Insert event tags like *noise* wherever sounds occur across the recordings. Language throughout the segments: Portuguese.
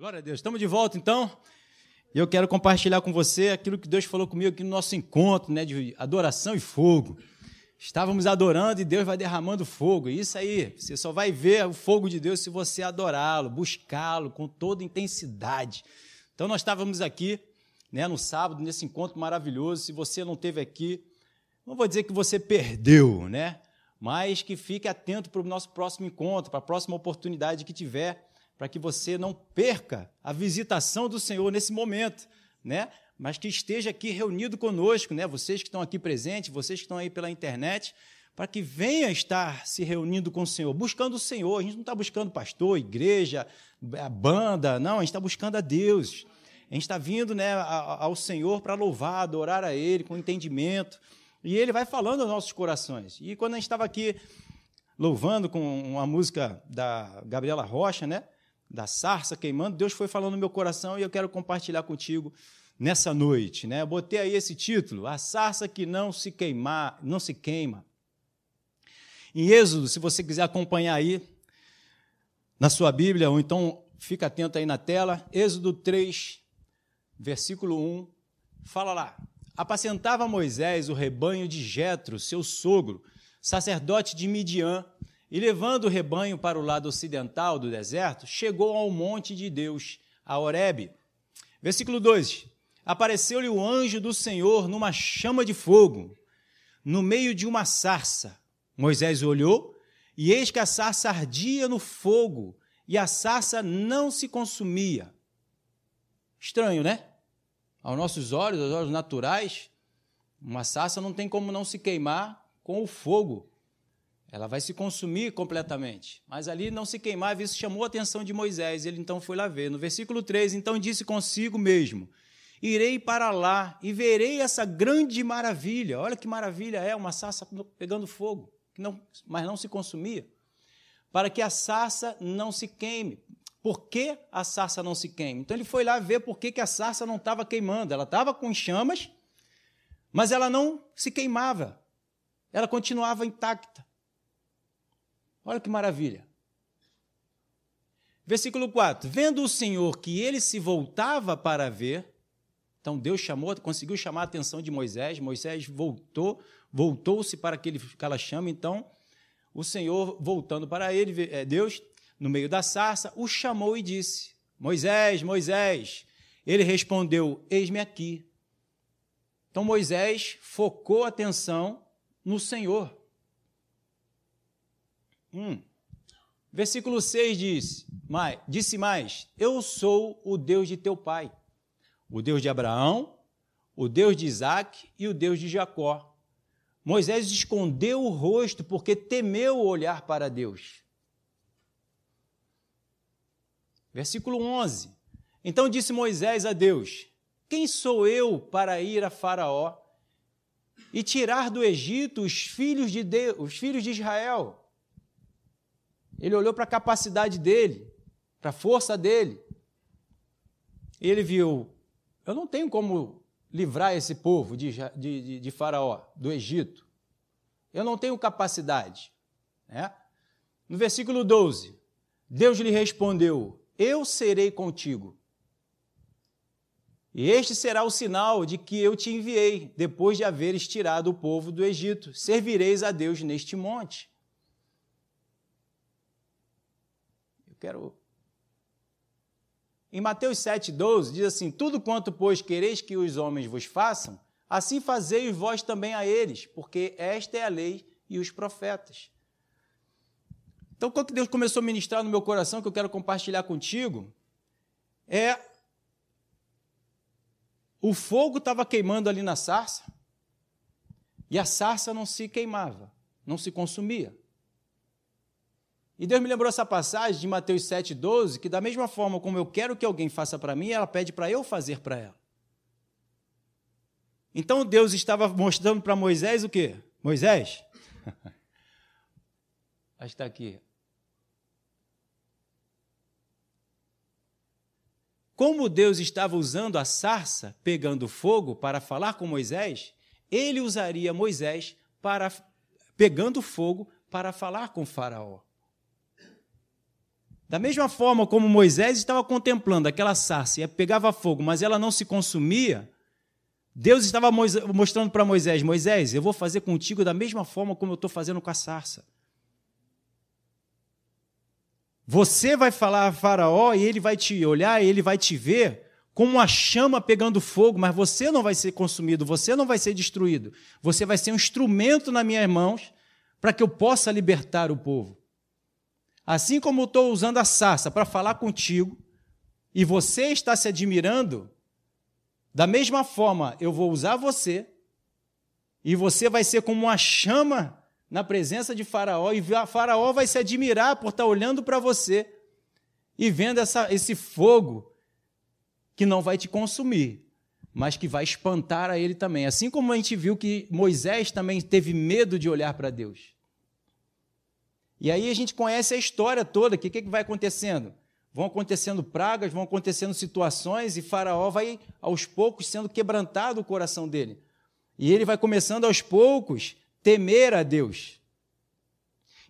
Glória a Deus. Estamos de volta então. E eu quero compartilhar com você aquilo que Deus falou comigo aqui no nosso encontro, né, de adoração e fogo. Estávamos adorando e Deus vai derramando fogo. Isso aí, você só vai ver o fogo de Deus se você adorá-lo, buscá-lo com toda intensidade. Então nós estávamos aqui, né, no sábado, nesse encontro maravilhoso. Se você não esteve aqui, não vou dizer que você perdeu, né? Mas que fique atento para o nosso próximo encontro, para a próxima oportunidade que tiver para que você não perca a visitação do Senhor nesse momento, né? Mas que esteja aqui reunido conosco, né? Vocês que estão aqui presentes, vocês que estão aí pela internet, para que venha estar se reunindo com o Senhor, buscando o Senhor. A gente não está buscando pastor, igreja, banda, não, a gente está buscando a Deus. A gente está vindo né, ao Senhor para louvar, adorar a Ele com entendimento. E Ele vai falando aos nossos corações. E quando a gente estava aqui louvando com uma música da Gabriela Rocha, né? Da sarça queimando, Deus foi falando no meu coração e eu quero compartilhar contigo nessa noite, né? Eu botei aí esse título, a sarça que não se queimar, não se queima. Em Êxodo, se você quiser acompanhar aí na sua Bíblia, ou então fica atento aí na tela, Êxodo 3, versículo 1, fala lá: Apacentava Moisés o rebanho de Jetro, seu sogro, sacerdote de Midian, e levando o rebanho para o lado ocidental do deserto, chegou ao monte de Deus, a Horebe. Versículo 2: Apareceu-lhe o anjo do Senhor numa chama de fogo, no meio de uma sarça. Moisés olhou, e eis que a sarça ardia no fogo, e a sarça não se consumia. Estranho, né? Aos nossos olhos, aos olhos naturais, uma sarça não tem como não se queimar com o fogo ela vai se consumir completamente. Mas ali não se queimava, isso chamou a atenção de Moisés, ele então foi lá ver. No versículo 3, então disse consigo mesmo: Irei para lá e verei essa grande maravilha. Olha que maravilha é uma sarça pegando fogo, não, mas não se consumia. Para que a sarça não se queime. Por que a sarça não se queime? Então ele foi lá ver por que, que a sarça não estava queimando. Ela estava com chamas, mas ela não se queimava. Ela continuava intacta. Olha que maravilha. Versículo 4: Vendo o Senhor que ele se voltava para ver, então Deus chamou, conseguiu chamar a atenção de Moisés, Moisés voltou, voltou-se para aquele, aquela chama, então o Senhor, voltando para ele, é, Deus, no meio da sarça, o chamou e disse: Moisés, Moisés. Ele respondeu: Eis-me aqui. Então Moisés focou a atenção no Senhor. Hum. Versículo 6 diz, mais, disse mais: Eu sou o Deus de teu pai, o Deus de Abraão, o Deus de Isaac e o Deus de Jacó. Moisés escondeu o rosto porque temeu olhar para Deus. Versículo 11: Então disse Moisés a Deus: Quem sou eu para ir a Faraó e tirar do Egito os filhos de Deus, os filhos de Israel? Ele olhou para a capacidade dele, para a força dele. E ele viu: eu não tenho como livrar esse povo de, de, de Faraó, do Egito. Eu não tenho capacidade. Né? No versículo 12, Deus lhe respondeu: Eu serei contigo. E este será o sinal de que eu te enviei, depois de haveres tirado o povo do Egito. Servireis a Deus neste monte. Quero. Em Mateus 7,12 diz assim: Tudo quanto, pois, quereis que os homens vos façam, assim fazei vós também a eles, porque esta é a lei e os profetas. Então, quando Deus começou a ministrar no meu coração, que eu quero compartilhar contigo, é. O fogo estava queimando ali na sarça, e a sarça não se queimava, não se consumia. E Deus me lembrou essa passagem de Mateus 7,12, que da mesma forma como eu quero que alguém faça para mim, ela pede para eu fazer para ela. Então Deus estava mostrando para Moisés o quê? Moisés, *laughs* está aqui. Como Deus estava usando a sarça pegando fogo para falar com Moisés, ele usaria Moisés para pegando fogo para falar com Faraó. Da mesma forma como Moisés estava contemplando aquela sarça e pegava fogo, mas ela não se consumia, Deus estava mostrando para Moisés: Moisés, eu vou fazer contigo da mesma forma como eu estou fazendo com a sarça. Você vai falar a Faraó e ele vai te olhar e ele vai te ver como uma chama pegando fogo, mas você não vai ser consumido, você não vai ser destruído. Você vai ser um instrumento nas minhas mãos para que eu possa libertar o povo. Assim como eu estou usando a sarça para falar contigo, e você está se admirando, da mesma forma eu vou usar você, e você vai ser como uma chama na presença de Faraó, e Faraó vai se admirar por estar olhando para você e vendo essa, esse fogo que não vai te consumir, mas que vai espantar a ele também. Assim como a gente viu que Moisés também teve medo de olhar para Deus. E aí a gente conhece a história toda, que o que, que vai acontecendo? Vão acontecendo pragas, vão acontecendo situações, e Faraó vai, aos poucos, sendo quebrantado o coração dele. E ele vai começando, aos poucos, temer a Deus.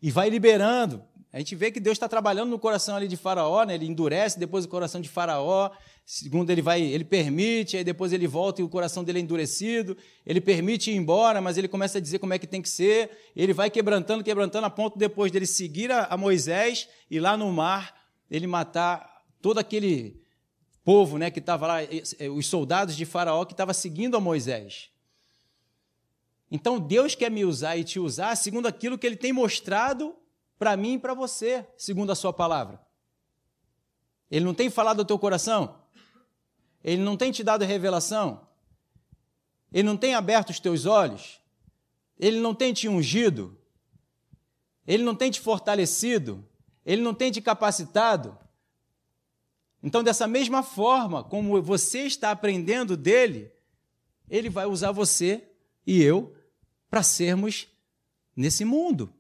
E vai liberando. A gente vê que Deus está trabalhando no coração ali de Faraó, né? ele endurece depois o coração de Faraó, Segundo, ele vai, ele permite, aí depois ele volta e o coração dele é endurecido. Ele permite ir embora, mas ele começa a dizer como é que tem que ser. Ele vai quebrantando, quebrantando, a ponto depois dele seguir a, a Moisés e lá no mar ele matar todo aquele povo, né, que estava lá, os soldados de Faraó que estava seguindo a Moisés. Então Deus quer me usar e te usar segundo aquilo que Ele tem mostrado para mim e para você, segundo a Sua palavra. Ele não tem falado ao teu coração? Ele não tem te dado revelação? Ele não tem aberto os teus olhos? Ele não tem te ungido? Ele não tem te fortalecido? Ele não tem te capacitado? Então, dessa mesma forma, como você está aprendendo dele, ele vai usar você e eu para sermos nesse mundo.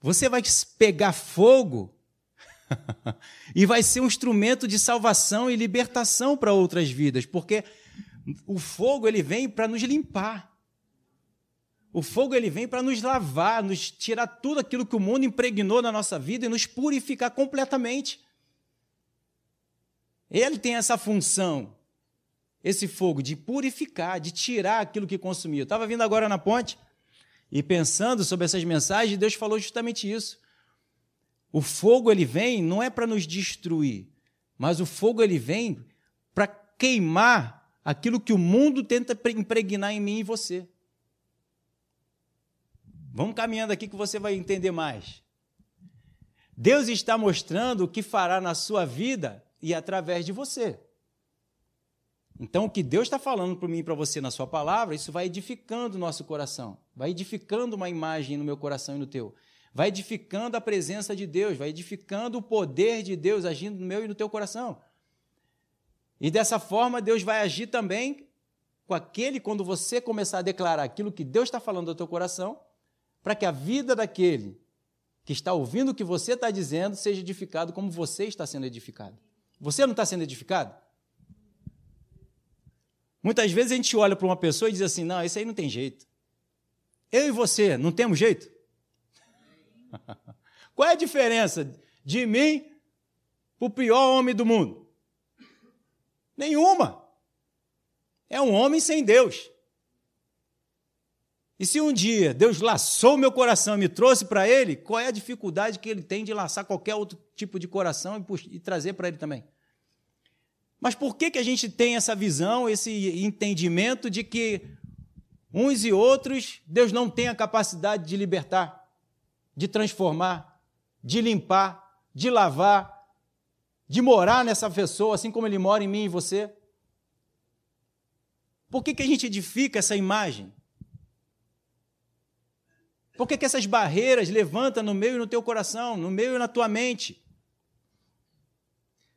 Você vai pegar fogo *laughs* e vai ser um instrumento de salvação e libertação para outras vidas, porque o fogo ele vem para nos limpar. O fogo ele vem para nos lavar, nos tirar tudo aquilo que o mundo impregnou na nossa vida e nos purificar completamente. Ele tem essa função, esse fogo, de purificar, de tirar aquilo que consumiu. Estava vindo agora na ponte e pensando sobre essas mensagens, Deus falou justamente isso. O fogo ele vem não é para nos destruir, mas o fogo ele vem para queimar aquilo que o mundo tenta impregnar em mim e você. Vamos caminhando aqui que você vai entender mais. Deus está mostrando o que fará na sua vida e através de você. Então, o que Deus está falando para mim e para você na sua palavra, isso vai edificando o nosso coração, vai edificando uma imagem no meu coração e no teu vai edificando a presença de Deus, vai edificando o poder de Deus agindo no meu e no teu coração. E dessa forma, Deus vai agir também com aquele, quando você começar a declarar aquilo que Deus está falando ao teu coração, para que a vida daquele que está ouvindo o que você está dizendo seja edificado como você está sendo edificado. Você não está sendo edificado? Muitas vezes a gente olha para uma pessoa e diz assim: não, isso aí não tem jeito. Eu e você não temos jeito? *laughs* Qual é a diferença de mim para o pior homem do mundo? Nenhuma. É um homem sem Deus. E se um dia Deus laçou meu coração e me trouxe para Ele, qual é a dificuldade que Ele tem de laçar qualquer outro tipo de coração e, trazer para Ele também? Mas por que, que a gente tem essa visão, esse entendimento de que uns e outros Deus não tem a capacidade de libertar? De transformar, de limpar, de lavar, de morar nessa pessoa, assim como ele mora em mim e você? Por que, que a gente edifica essa imagem? Por que, que essas barreiras levantam no meio e no teu coração, no meio e na tua mente?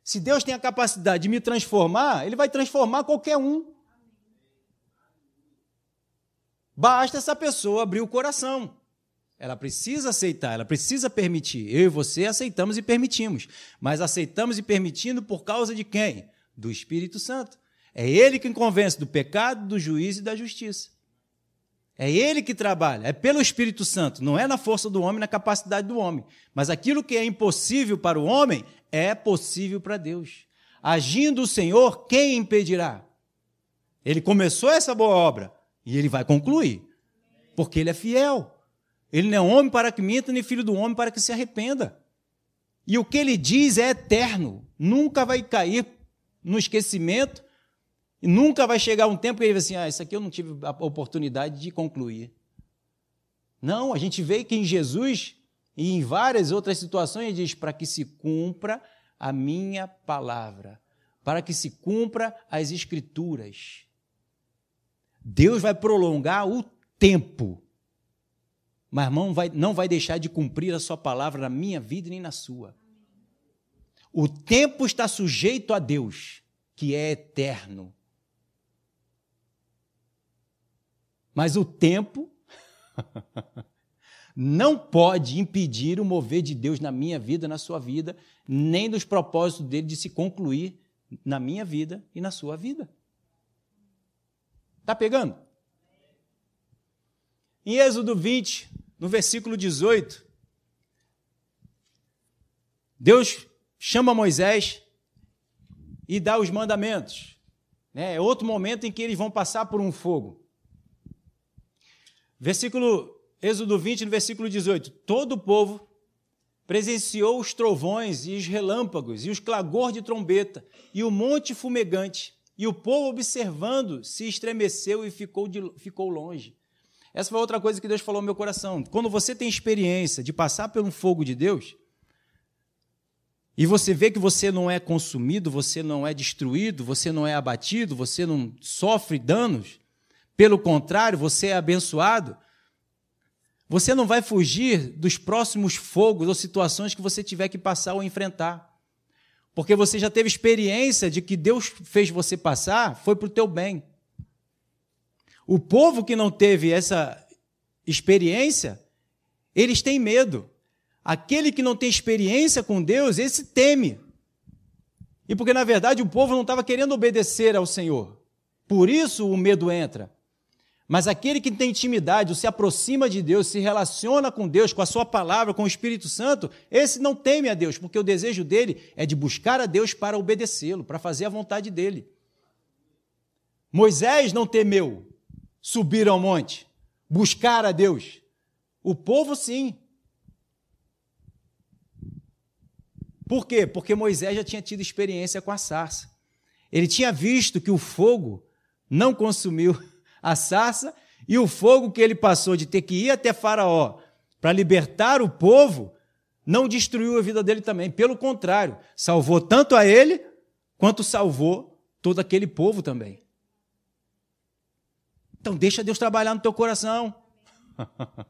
Se Deus tem a capacidade de me transformar, Ele vai transformar qualquer um. Basta essa pessoa abrir o coração. Ela precisa aceitar, ela precisa permitir. Eu e você aceitamos e permitimos. Mas aceitamos e permitindo por causa de quem? Do Espírito Santo. É ele quem convence do pecado, do juízo e da justiça. É Ele que trabalha, é pelo Espírito Santo, não é na força do homem, na capacidade do homem. Mas aquilo que é impossível para o homem é possível para Deus. Agindo o Senhor, quem impedirá? Ele começou essa boa obra e ele vai concluir, porque ele é fiel. Ele não é homem para que minta, nem filho do homem para que se arrependa. E o que ele diz é eterno, nunca vai cair no esquecimento, e nunca vai chegar um tempo que ele vai assim: ah, isso aqui eu não tive a oportunidade de concluir. Não, a gente vê que em Jesus e em várias outras situações ele diz: para que se cumpra a minha palavra, para que se cumpra as Escrituras. Deus vai prolongar o tempo, mas não vai, não vai deixar de cumprir a sua palavra na minha vida nem na sua. O tempo está sujeito a Deus, que é eterno. Mas o tempo *laughs* não pode impedir o mover de Deus na minha vida, na sua vida, nem dos propósitos dele de se concluir na minha vida e na sua vida. Está pegando? Em Êxodo 20, no versículo 18, Deus chama Moisés e dá os mandamentos. Né? É outro momento em que eles vão passar por um fogo. Versículo Êxodo 20, no versículo 18: Todo o povo presenciou os trovões e os relâmpagos e os clagor de trombeta e o monte fumegante e o povo, observando, se estremeceu e ficou, de, ficou longe. Essa foi outra coisa que Deus falou no meu coração. Quando você tem experiência de passar pelo fogo de Deus, e você vê que você não é consumido, você não é destruído, você não é abatido, você não sofre danos, pelo contrário, você é abençoado, você não vai fugir dos próximos fogos ou situações que você tiver que passar ou enfrentar. Porque você já teve experiência de que Deus fez você passar, foi para o teu bem. O povo que não teve essa experiência, eles têm medo. Aquele que não tem experiência com Deus, esse teme. E porque, na verdade, o povo não estava querendo obedecer ao Senhor. Por isso o medo entra. Mas aquele que tem intimidade, se aproxima de Deus, se relaciona com Deus, com a sua palavra, com o Espírito Santo, esse não teme a Deus, porque o desejo dele é de buscar a Deus para obedecê-lo, para fazer a vontade dele. Moisés não temeu subir ao monte, buscar a Deus. O povo sim. Por quê? Porque Moisés já tinha tido experiência com a sarça. Ele tinha visto que o fogo não consumiu a sarça e o fogo que ele passou de ter que ir até Faraó para libertar o povo, não destruiu a vida dele também. Pelo contrário, salvou tanto a ele quanto salvou todo aquele povo também. Então, deixa Deus trabalhar no teu coração. *laughs*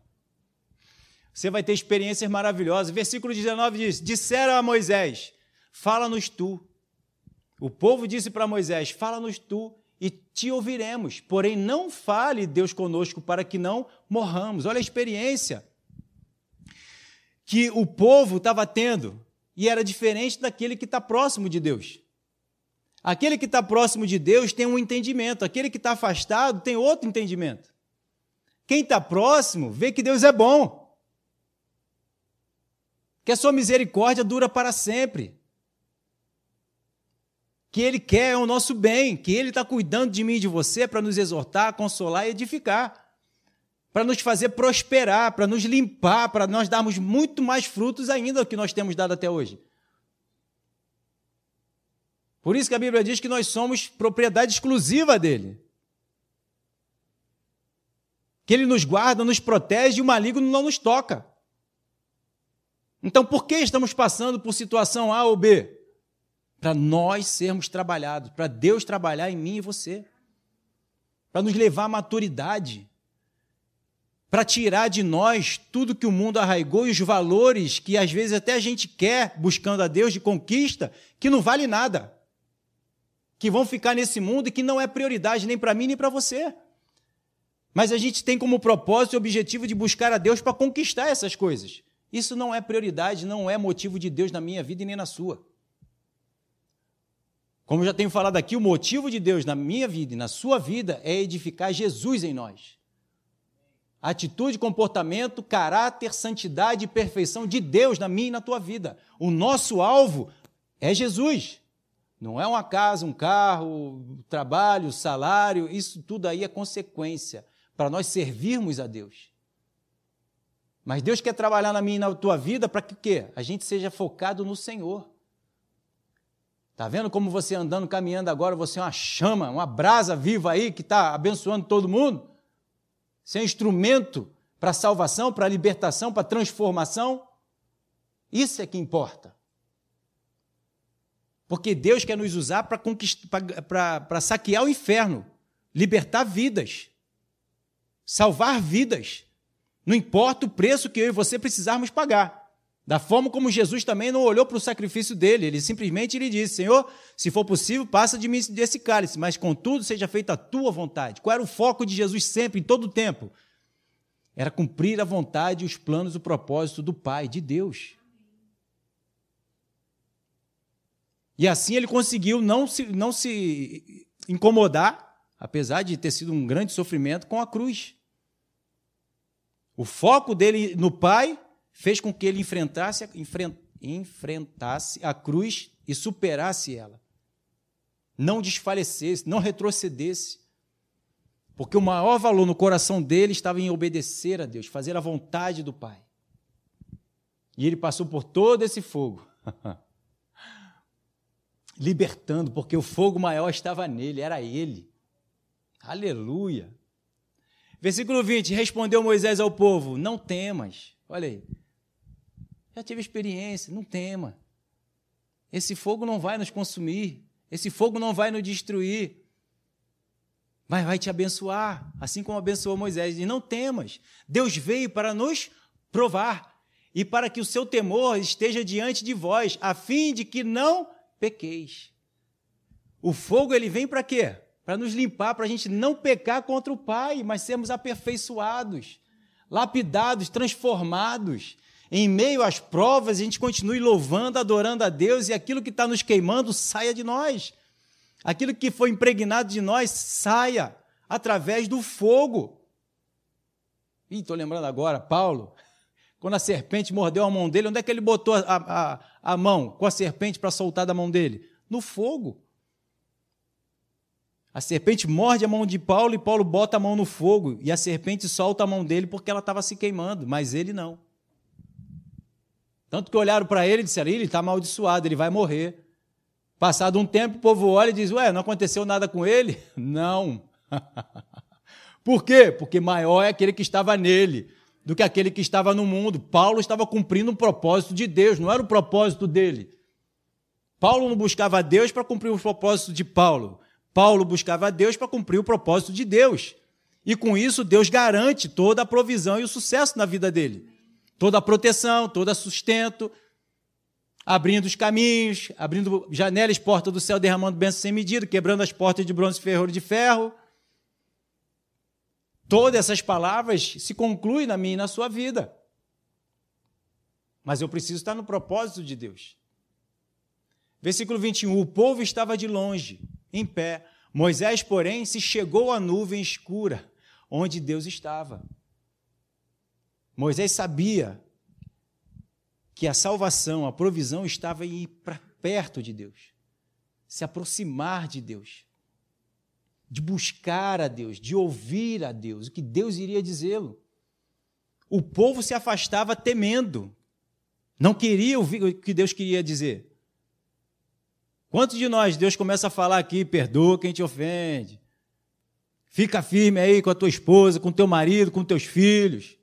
Você vai ter experiências maravilhosas. Versículo 19 diz: Disseram a Moisés: Fala-nos tu. O povo disse para Moisés: Fala-nos tu e te ouviremos. Porém, não fale Deus conosco para que não morramos. Olha a experiência que o povo estava tendo e era diferente daquele que está próximo de Deus. Aquele que está próximo de Deus tem um entendimento, aquele que está afastado tem outro entendimento. Quem está próximo vê que Deus é bom, que a sua misericórdia dura para sempre que Ele quer o nosso bem, que Ele está cuidando de mim e de você para nos exortar, consolar e edificar, para nos fazer prosperar, para nos limpar, para nós darmos muito mais frutos ainda do que nós temos dado até hoje. Por isso que a Bíblia diz que nós somos propriedade exclusiva dele. Que ele nos guarda, nos protege e o maligno não nos toca. Então, por que estamos passando por situação A ou B? para nós sermos trabalhados, para Deus trabalhar em mim e você, para nos levar à maturidade, para tirar de nós tudo que o mundo arraigou e os valores que às vezes até a gente quer buscando a Deus de conquista, que não vale nada, que vão ficar nesse mundo e que não é prioridade nem para mim nem para você. Mas a gente tem como propósito e objetivo de buscar a Deus para conquistar essas coisas. Isso não é prioridade, não é motivo de Deus na minha vida e nem na sua. Como eu já tenho falado aqui, o motivo de Deus na minha vida e na sua vida é edificar Jesus em nós. atitude, comportamento, caráter, santidade e perfeição de Deus na minha e na tua vida. O nosso alvo é Jesus. Não é uma casa, um carro, trabalho, salário, isso tudo aí é consequência para nós servirmos a Deus. Mas Deus quer trabalhar na minha e na tua vida para que o quê? A gente seja focado no Senhor. Está vendo como você andando, caminhando agora, você é uma chama, uma brasa viva aí que está abençoando todo mundo? Ser é instrumento para salvação, para libertação, para transformação. Isso é que importa. Porque Deus quer nos usar para saquear o inferno, libertar vidas, salvar vidas. Não importa o preço que eu e você precisarmos pagar. Da forma como Jesus também não olhou para o sacrifício dele, ele simplesmente lhe disse: Senhor, se for possível, passa de mim desse cálice, mas contudo seja feita a tua vontade. Qual era o foco de Jesus sempre, em todo o tempo? Era cumprir a vontade, os planos, o propósito do Pai, de Deus. E assim ele conseguiu não se, não se incomodar, apesar de ter sido um grande sofrimento, com a cruz. O foco dele no Pai fez com que ele enfrentasse, enfrentasse a cruz e superasse ela. Não desfalecesse, não retrocedesse. Porque o maior valor no coração dele estava em obedecer a Deus, fazer a vontade do Pai. E ele passou por todo esse fogo, *laughs* libertando, porque o fogo maior estava nele, era ele. Aleluia. Versículo 20: Respondeu Moisés ao povo: Não temas. Olha aí, já tive experiência, não tema. Esse fogo não vai nos consumir, esse fogo não vai nos destruir. Mas vai te abençoar, assim como abençoou Moisés. E não temas. Deus veio para nos provar e para que o seu temor esteja diante de vós, a fim de que não pequeis. O fogo ele vem para quê? Para nos limpar, para a gente não pecar contra o Pai, mas sermos aperfeiçoados, lapidados, transformados em meio às provas, a gente continue louvando, adorando a Deus e aquilo que está nos queimando saia de nós. Aquilo que foi impregnado de nós saia através do fogo. Ih, estou lembrando agora, Paulo, quando a serpente mordeu a mão dele, onde é que ele botou a, a, a mão com a serpente para soltar da mão dele? No fogo. A serpente morde a mão de Paulo e Paulo bota a mão no fogo e a serpente solta a mão dele porque ela estava se queimando, mas ele não. Tanto que olharam para ele e disseram: ele está amaldiçoado, ele vai morrer. Passado um tempo, o povo olha e diz: Ué, não aconteceu nada com ele? *laughs* Não. *laughs* Por quê? Porque maior é aquele que estava nele do que aquele que estava no mundo. Paulo estava cumprindo um propósito de Deus, não era o propósito dele. Paulo não buscava Deus para cumprir o propósito de Paulo. Paulo buscava Deus para cumprir o propósito de Deus. E com isso, Deus garante toda a provisão e o sucesso na vida dele toda a proteção, todo o sustento, abrindo os caminhos, abrindo janelas, portas do céu, derramando bênçãos sem medida, quebrando as portas de bronze, ferro de ferro. Todas essas palavras se concluem na minha e na sua vida. Mas eu preciso estar no propósito de Deus. Versículo 21. O povo estava de longe, em pé. Moisés, porém, se chegou à nuvem escura, onde Deus estava. Moisés sabia que a salvação, a provisão estava em ir para perto de Deus, se aproximar de Deus, de buscar a Deus, de ouvir a Deus, o que Deus iria dizê-lo. O povo se afastava temendo, não queria ouvir o que Deus queria dizer. Quantos de nós Deus começa a falar aqui, perdoa quem te ofende, fica firme aí com a tua esposa, com teu marido, com teus filhos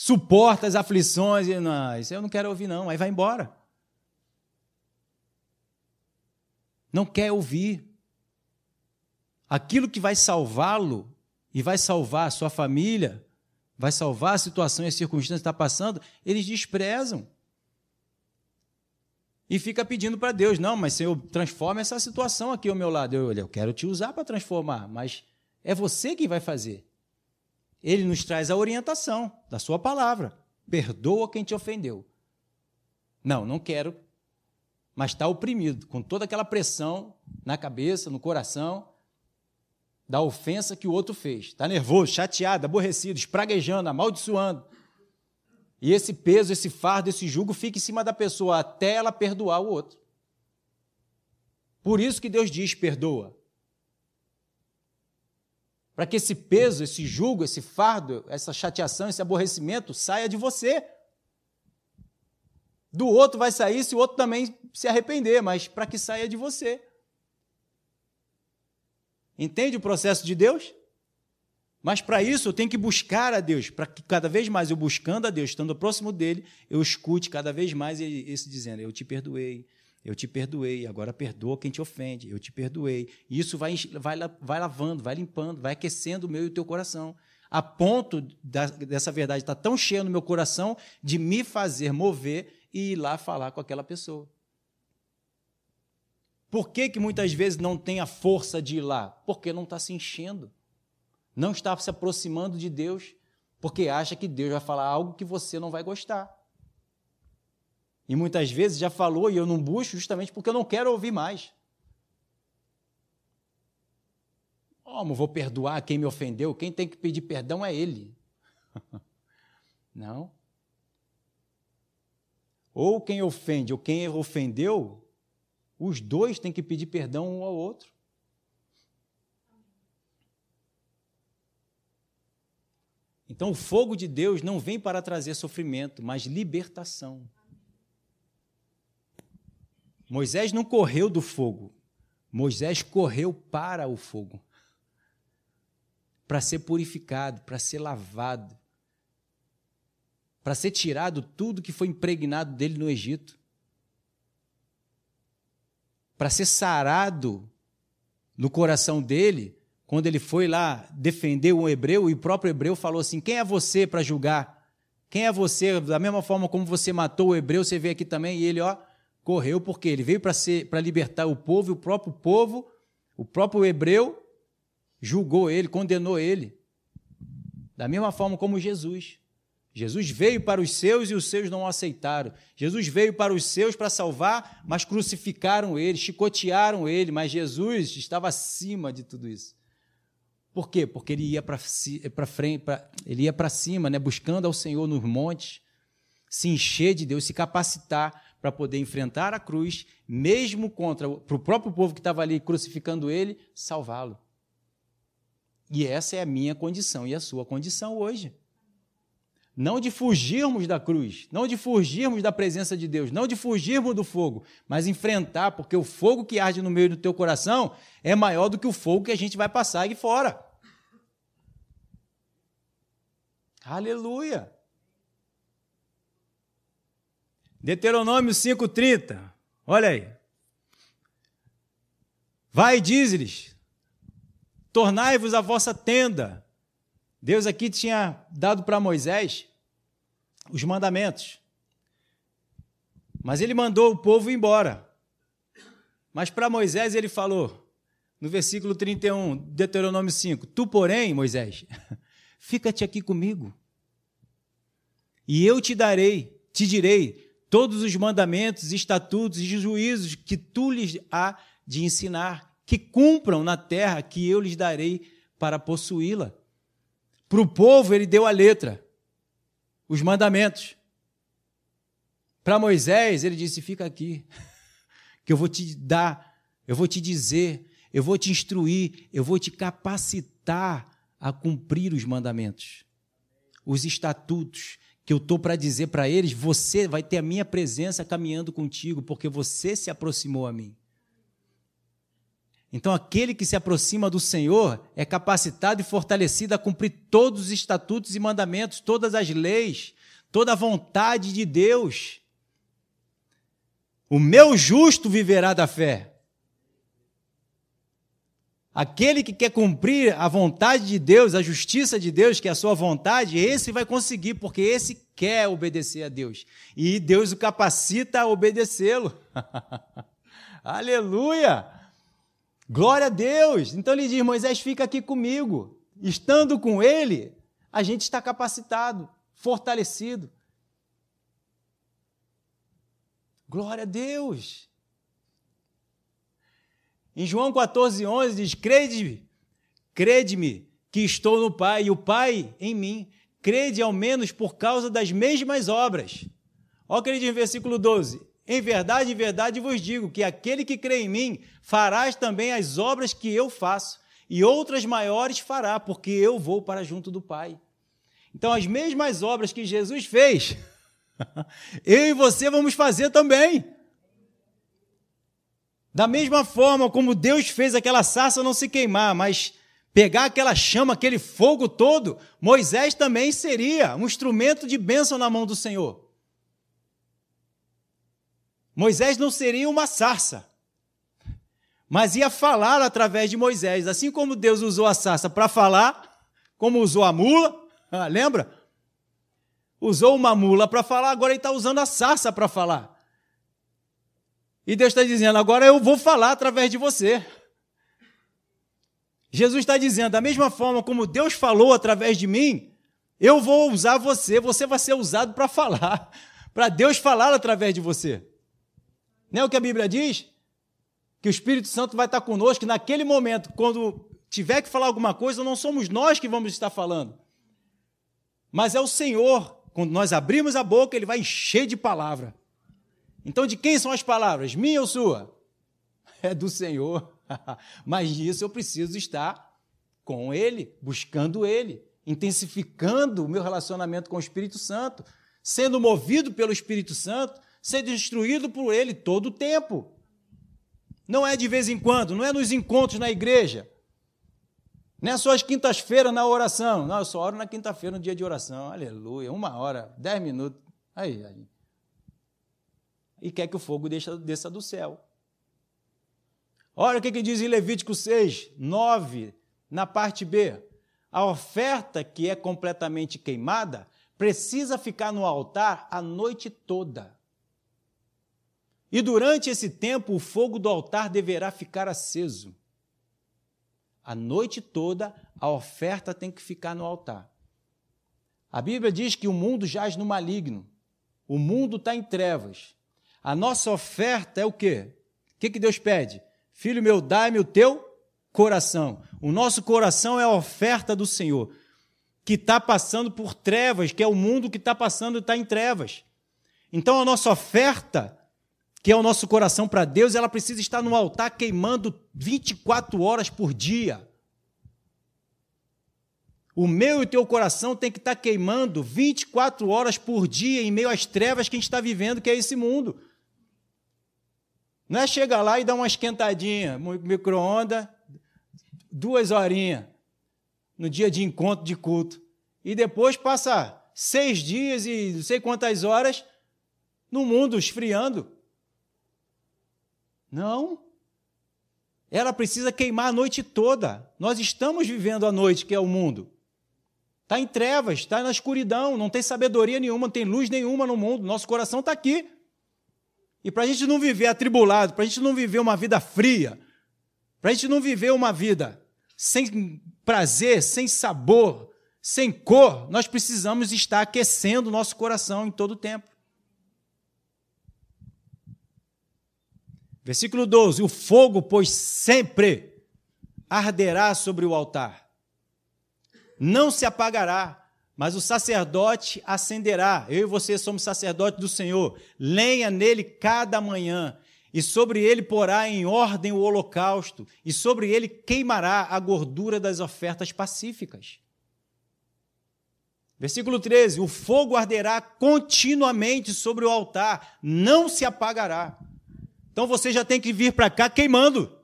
suporta as aflições. E, não, isso eu não quero ouvir, não. Aí vai embora. Não quer ouvir. Aquilo que vai salvá-lo e vai salvar a sua família, vai salvar a situação e as circunstâncias que está passando, eles desprezam. E fica pedindo para Deus, não, mas Senhor, transforma essa situação aqui ao meu lado. Eu, eu quero te usar para transformar, mas é você quem vai fazer. Ele nos traz a orientação da sua palavra. Perdoa quem te ofendeu. Não, não quero. Mas está oprimido, com toda aquela pressão na cabeça, no coração. Da ofensa que o outro fez. Está nervoso, chateado, aborrecido, espraguejando, amaldiçoando. E esse peso, esse fardo, esse jugo fica em cima da pessoa até ela perdoar o outro. Por isso que Deus diz: perdoa. Para que esse peso, esse jugo, esse fardo, essa chateação, esse aborrecimento saia de você. Do outro vai sair se o outro também se arrepender, mas para que saia de você. Entende o processo de Deus? Mas para isso eu tenho que buscar a Deus, para que cada vez mais eu buscando a Deus, estando próximo dele, eu escute cada vez mais esse dizendo: Eu te perdoei, eu te perdoei, agora perdoa quem te ofende, eu te perdoei. E isso vai, vai, vai lavando, vai limpando, vai aquecendo o meu e o teu coração, a ponto da, dessa verdade estar tão cheia no meu coração de me fazer mover e ir lá falar com aquela pessoa. Por que, que muitas vezes não tem a força de ir lá? Porque não está se enchendo. Não está se aproximando de Deus, porque acha que Deus vai falar algo que você não vai gostar. E muitas vezes já falou e eu não busco justamente porque eu não quero ouvir mais. Como vou perdoar quem me ofendeu? Quem tem que pedir perdão é ele. *laughs* Não. Ou quem ofende ou quem ofendeu, os dois têm que pedir perdão um ao outro. Então, o fogo de Deus não vem para trazer sofrimento, mas libertação. Moisés não correu do fogo, Moisés correu para o fogo para ser purificado, para ser lavado, para ser tirado tudo que foi impregnado dele no Egito, para ser sarado no coração dele, quando ele foi lá defender um hebreu, e o próprio hebreu falou assim: Quem é você para julgar? Quem é você? Da mesma forma como você matou o hebreu, você veio aqui também, e ele, ó, correu, porque ele veio para libertar o povo, e o próprio povo, o próprio hebreu, julgou ele, condenou ele. Da mesma forma como Jesus. Jesus veio para os seus e os seus não o aceitaram. Jesus veio para os seus para salvar, mas crucificaram ele, chicotearam ele, mas Jesus estava acima de tudo isso. Por quê? Porque ele ia para frente, pra, ele ia para cima, né, buscando ao Senhor nos montes, se encher de Deus, se capacitar para poder enfrentar a cruz, mesmo contra o próprio povo que estava ali crucificando ele, salvá-lo. E essa é a minha condição e a sua condição hoje. Não de fugirmos da cruz, não de fugirmos da presença de Deus, não de fugirmos do fogo, mas enfrentar, porque o fogo que arde no meio do teu coração é maior do que o fogo que a gente vai passar aqui fora. Aleluia! Deuteronômio 5,30. Olha aí. Vai, diz-lhes, tornai-vos a vossa tenda. Deus aqui tinha dado para Moisés os mandamentos. Mas ele mandou o povo embora. Mas para Moisés ele falou, no versículo 31, Deuteronômio 5: Tu, porém, Moisés, *laughs* fica-te aqui comigo, e eu te darei, te direi todos os mandamentos, estatutos e juízos que tu lhes há de ensinar que cumpram na terra que eu lhes darei para possuí-la. Para o povo, ele deu a letra, os mandamentos. Para Moisés, ele disse: Fica aqui, *laughs* que eu vou te dar, eu vou te dizer, eu vou te instruir, eu vou te capacitar a cumprir os mandamentos, os estatutos que eu estou para dizer para eles. Você vai ter a minha presença caminhando contigo, porque você se aproximou a mim. Então, aquele que se aproxima do Senhor é capacitado e fortalecido a cumprir todos os estatutos e mandamentos, todas as leis, toda a vontade de Deus. O meu justo viverá da fé. Aquele que quer cumprir a vontade de Deus, a justiça de Deus, que é a sua vontade, esse vai conseguir, porque esse quer obedecer a Deus. E Deus o capacita a obedecê-lo. *laughs* Aleluia! Glória a Deus! Então ele diz: Moisés, fica aqui comigo. Estando com ele, a gente está capacitado, fortalecido. Glória a Deus! Em João 14, 11 diz: Crede, crede-me que estou no Pai e o Pai em mim. Crede ao menos por causa das mesmas obras. Olha o que ele diz versículo 12: Em verdade, em verdade vos digo que aquele que crê em mim farás também as obras que eu faço, e outras maiores fará, porque eu vou para junto do Pai. Então, as mesmas obras que Jesus fez, *laughs* eu e você vamos fazer também. Da mesma forma como Deus fez aquela sarça não se queimar, mas pegar aquela chama, aquele fogo todo, Moisés também seria um instrumento de bênção na mão do Senhor. Moisés não seria uma sarça, mas ia falar através de Moisés. Assim como Deus usou a sarça para falar, como usou a mula, *laughs* ah, lembra? Usou uma mula para falar, agora ele está usando a sarça para falar. E Deus está dizendo: agora eu vou falar através de você. Jesus está dizendo: da mesma forma como Deus falou através de mim, eu vou usar você, você vai ser usado para falar, *laughs* para Deus falar através de você. Não é o que a Bíblia diz? Que o Espírito Santo vai estar conosco naquele momento, quando tiver que falar alguma coisa, não somos nós que vamos estar falando, mas é o Senhor. Quando nós abrimos a boca, Ele vai encher de palavra. Então, de quem são as palavras? Minha ou sua? *laughs* É do Senhor. *laughs* Mas nisso eu preciso estar com Ele, buscando Ele, intensificando o meu relacionamento com o Espírito Santo, sendo movido pelo Espírito Santo, sendo instruído por Ele todo o tempo. Não é de vez em quando, não é nos encontros na igreja, não é só as quintas-feiras na oração. Não, eu só oro na quinta-feira, no dia de oração. Aleluia, uma hora, dez minutos. Aí, aí e quer que o fogo desça, desça do céu. Olha o que, que diz em Levítico 6, 9, na parte B. A oferta que é completamente queimada precisa ficar no altar a noite toda. E durante esse tempo, o fogo do altar deverá ficar aceso. A noite toda, a oferta tem que ficar no altar. A Bíblia diz que o mundo jaz no maligno, o mundo está em trevas. A nossa oferta é o quê? O que, que Deus pede? Filho meu, dai-me o teu coração. O nosso coração é a oferta do Senhor, que está passando por trevas, que é o mundo que está passando e está em trevas. Então a nossa oferta, que é o nosso coração para Deus, ela precisa estar no altar queimando 24 horas por dia. O meu e o teu coração tem que estar queimando 24 horas por dia em meio às trevas que a gente está vivendo, que é esse mundo. Não é chegar lá e dar uma esquentadinha, micro-ondas, duas horinhas, no dia de encontro de culto. E depois passa seis dias e não sei quantas horas no mundo esfriando. Não. Ela precisa queimar a noite toda. Nós estamos vivendo a noite, que é o mundo. Está em trevas, está na escuridão, não tem sabedoria nenhuma, não tem luz nenhuma no mundo. Nosso coração está aqui. E para a gente não viver atribulado, para a gente não viver uma vida fria, para a gente não viver uma vida sem prazer, sem sabor, sem cor, nós precisamos estar aquecendo nosso coração em todo o tempo. Versículo 12: O fogo, pois sempre arderá sobre o altar, não se apagará, mas o sacerdote acenderá. Eu e você somos sacerdotes do Senhor. Lenha nele cada manhã, e sobre ele porá em ordem o holocausto, e sobre ele queimará a gordura das ofertas pacíficas. Versículo 13: O fogo arderá continuamente sobre o altar, não se apagará. Então você já tem que vir para cá queimando.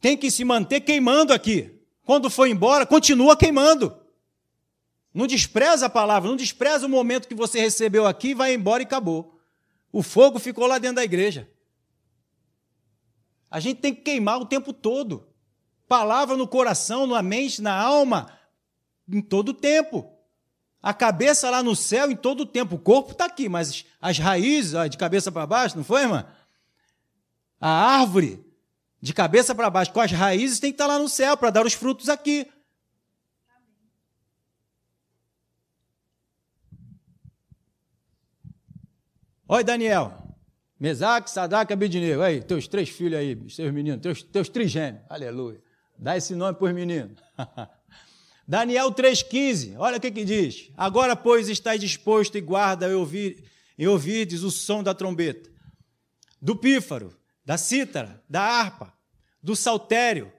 Tem que se manter queimando aqui. Quando for embora, continua queimando. Não despreza a palavra, não despreza o momento que você recebeu aqui, vai embora e acabou. O fogo ficou lá dentro da igreja. A gente tem que queimar o tempo todo. Palavra no coração, na mente, na alma, em todo o tempo. A cabeça lá no céu em todo o tempo. O corpo está aqui, mas as raízes, ó, de cabeça para baixo, não foi, irmã? A árvore, de cabeça para baixo, com as raízes, tem que estar tá lá no céu para dar os frutos aqui. Olha, Daniel. Mesaque, Sadraque, Abidnego. Aí, teus três filhos aí, seus meninos, teus, teus trigêmeos. Aleluia. Dá esse nome para os meninos. *laughs* Daniel 3,15, olha o que, que diz. Agora, pois, estás disposto e guarda e ouvir, ouvides o som da trombeta, do pífaro, da cítara, da harpa, do saltério,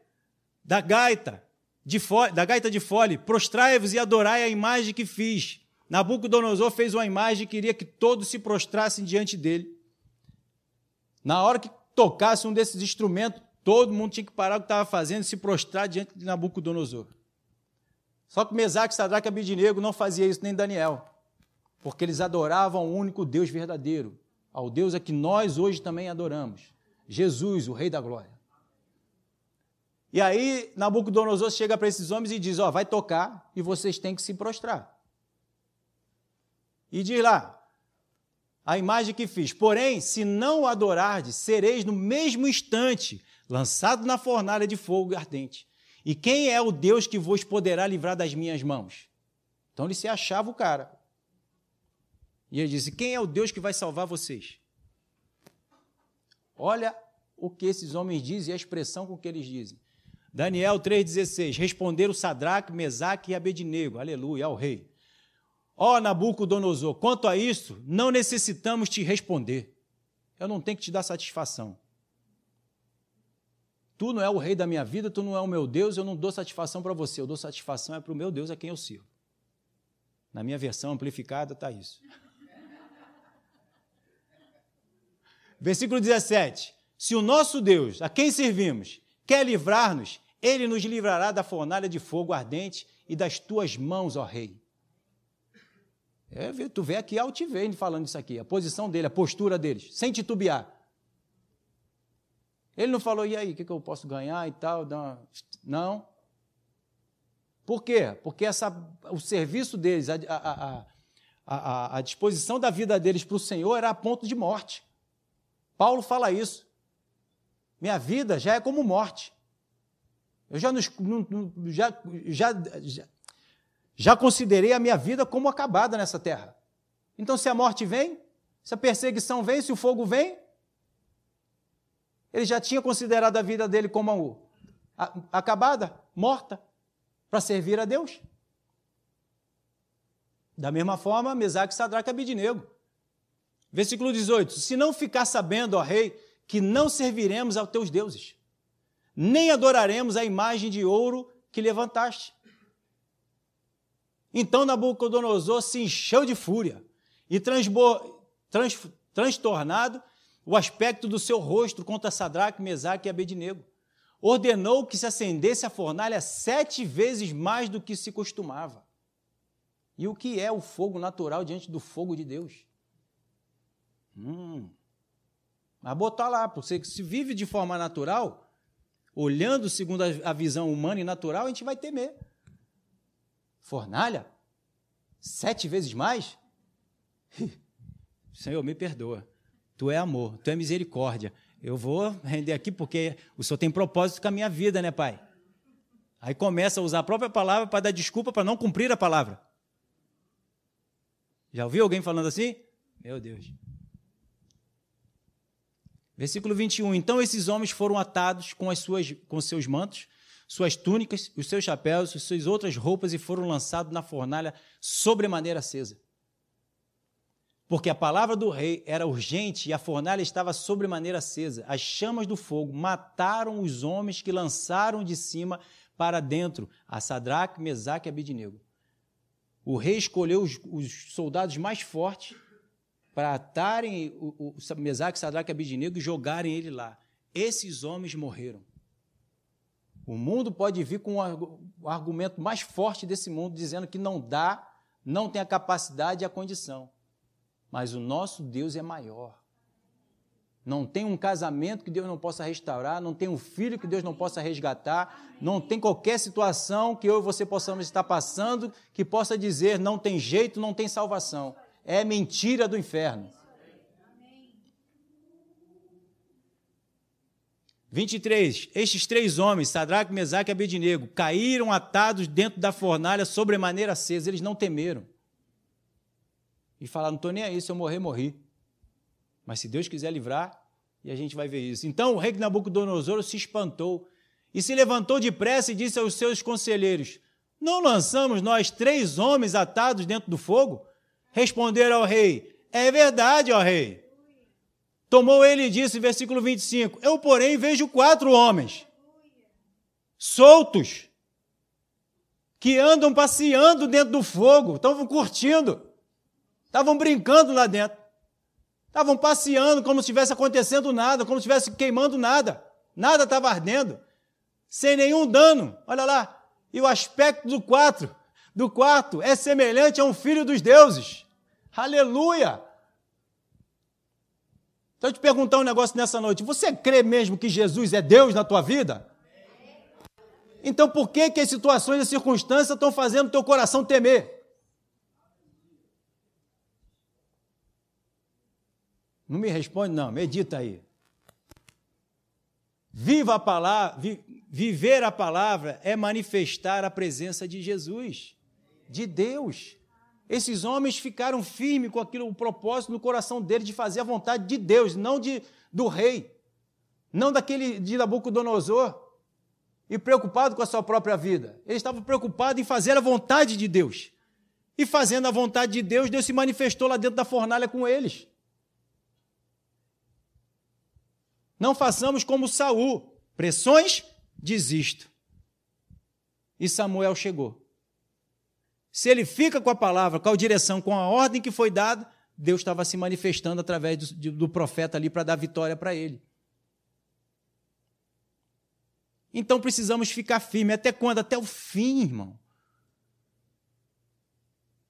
da gaita, de fole, da gaita de fole, prostrai-vos e adorai a imagem que fiz. Nabucodonosor fez uma imagem e queria que todos se prostrassem diante dele. Na hora que tocasse um desses instrumentos, todo mundo tinha que parar o que estava fazendo e se prostrar diante de Nabucodonosor. Só que Mesaque, Sadraque e Abidinego não fazia isso nem Daniel, porque eles adoravam o único Deus verdadeiro, ao Deus a que nós hoje também adoramos, Jesus, o Rei da Glória. E aí Nabucodonosor chega para esses homens e diz: Ó, vai tocar e vocês têm que se prostrar. E diz lá, a imagem que fiz: Porém, se não o adorardes, sereis no mesmo instante lançado na fornalha de fogo ardente. E quem é o Deus que vos poderá livrar das minhas mãos? Então ele se achava o cara. E ele disse: Quem é o Deus que vai salvar vocês? Olha o que esses homens dizem e a expressão com que eles dizem. Daniel 3,16: Responderam Sadraque, Mesaque e Abednego, aleluia, ao rei. Ó Nabucodonosor, quanto a isso, não necessitamos te responder. Eu não tenho que te dar satisfação. Tu não é o rei da minha vida, tu não é o meu Deus, eu não dou satisfação para você, eu dou satisfação é para o meu Deus a quem eu sirvo. Na minha versão amplificada está isso. Versículo 17: Se o nosso Deus, a quem servimos, quer livrar-nos, ele nos livrará da fornalha de fogo ardente e das tuas mãos, ó rei. É, tu vê aqui altivez falando isso aqui, a posição dele, a postura deles, sem titubear. Ele não falou, e aí, o que, eu posso ganhar e tal? Não. Por quê? Porque essa, o serviço deles, a, a, a, a disposição da vida deles para o Senhor era a ponto de morte. Paulo fala isso. Minha vida já é como morte. Eu já, já, já, já, já considerei a minha vida como acabada nessa terra. Então, se a morte vem, se a perseguição vem, se o fogo vem, ele já tinha considerado a vida dele como acabada, morta, para servir a Deus. Da mesma forma, Mesaque, Sadraque e Abidinego. Versículo 18: Se não ficar sabendo, ó rei, que não serviremos aos teus deuses, nem adoraremos a imagem de ouro que levantaste. Então Nabucodonosor se encheu de fúria e transbo, trans, transtornado o aspecto do seu rosto contra Sadraque, Mesaque e Abednego. Ordenou que se acendesse a fornalha sete vezes mais do que se costumava. E o que é o fogo natural diante do fogo de Deus? Hum. Mas botar lá, porque se vive de forma natural, olhando segundo a visão humana e natural, a gente vai temer. Fornalha? Sete vezes mais? *laughs* Senhor, me perdoa. Tu é amor, tu é misericórdia. Eu vou render aqui porque o Senhor tem propósito com a minha vida, né, Pai? Aí começa a usar a própria palavra para dar desculpa para não cumprir a palavra. Já ouviu alguém falando assim? Meu Deus. Versículo 21. Então esses homens foram atados com as suas com seus mantos, suas túnicas, os seus chapéus, as suas outras roupas e foram lançados na fornalha sobremaneira acesa porque a palavra do rei era urgente e a fornalha estava sobremaneira acesa. As chamas do fogo mataram os homens que lançaram de cima para dentro a Sadraque, Mesaque e Abidinego. O rei escolheu os, os soldados mais fortes para atarem o, o Mesaque, Sadraque e Abidinego e jogarem ele lá. Esses homens morreram. O mundo pode vir com o argumento mais forte desse mundo, dizendo que não dá, não tem a capacidade e a condição mas o nosso Deus é maior. Não tem um casamento que Deus não possa restaurar, não tem um filho que Deus não possa resgatar, não tem qualquer situação que eu e você possamos estar passando que possa dizer não tem jeito, não tem salvação. É mentira do inferno. 23. Estes três homens, Sadraque, Mesaque e Abednego, caíram atados dentro da fornalha sobremaneira acesa. Eles não temeram e falar: não estou nem aí, se eu morrer, morri. Mas se Deus quiser livrar, e a gente vai ver isso. Então o rei Nabucodonosor se espantou E se levantou depressa e disse aos seus conselheiros: Não lançamos nós três homens atados dentro do fogo? Responderam ao rei: É verdade, ó rei. Tomou ele e disse, versículo 25: Eu, porém, vejo quatro homens soltos que andam passeando dentro do fogo, estavam curtindo, estavam brincando lá dentro, estavam passeando como se estivesse acontecendo nada, como se estivesse queimando nada, nada estava ardendo, sem nenhum dano. Olha lá, e o aspecto do quarto, do quarto é semelhante a um filho dos deuses. Aleluia! Então eu te perguntar um negócio nessa noite. Você crê mesmo que Jesus é Deus na tua vida? Então por que, que as situações e as circunstâncias estão fazendo teu coração temer? Não me responde, não, medita aí. Viva a palavra, vi, viver a palavra é manifestar a presença de Jesus, de Deus. Esses homens ficaram firmes com aquilo, o propósito no coração deles de fazer a vontade de Deus, não de, do rei, não daquele de Nabucodonosor e preocupado com a sua própria vida. Ele estava preocupado em fazer a vontade de Deus. E fazendo a vontade de Deus, Deus se manifestou lá dentro da fornalha com eles. Não façamos como Saul. Pressões, desisto. E Samuel chegou. Se ele fica com a palavra, com a direção, com a ordem que foi dada, Deus estava se manifestando através do, do profeta ali para dar vitória para ele. Então precisamos ficar firmes. Até quando? Até o fim, irmão.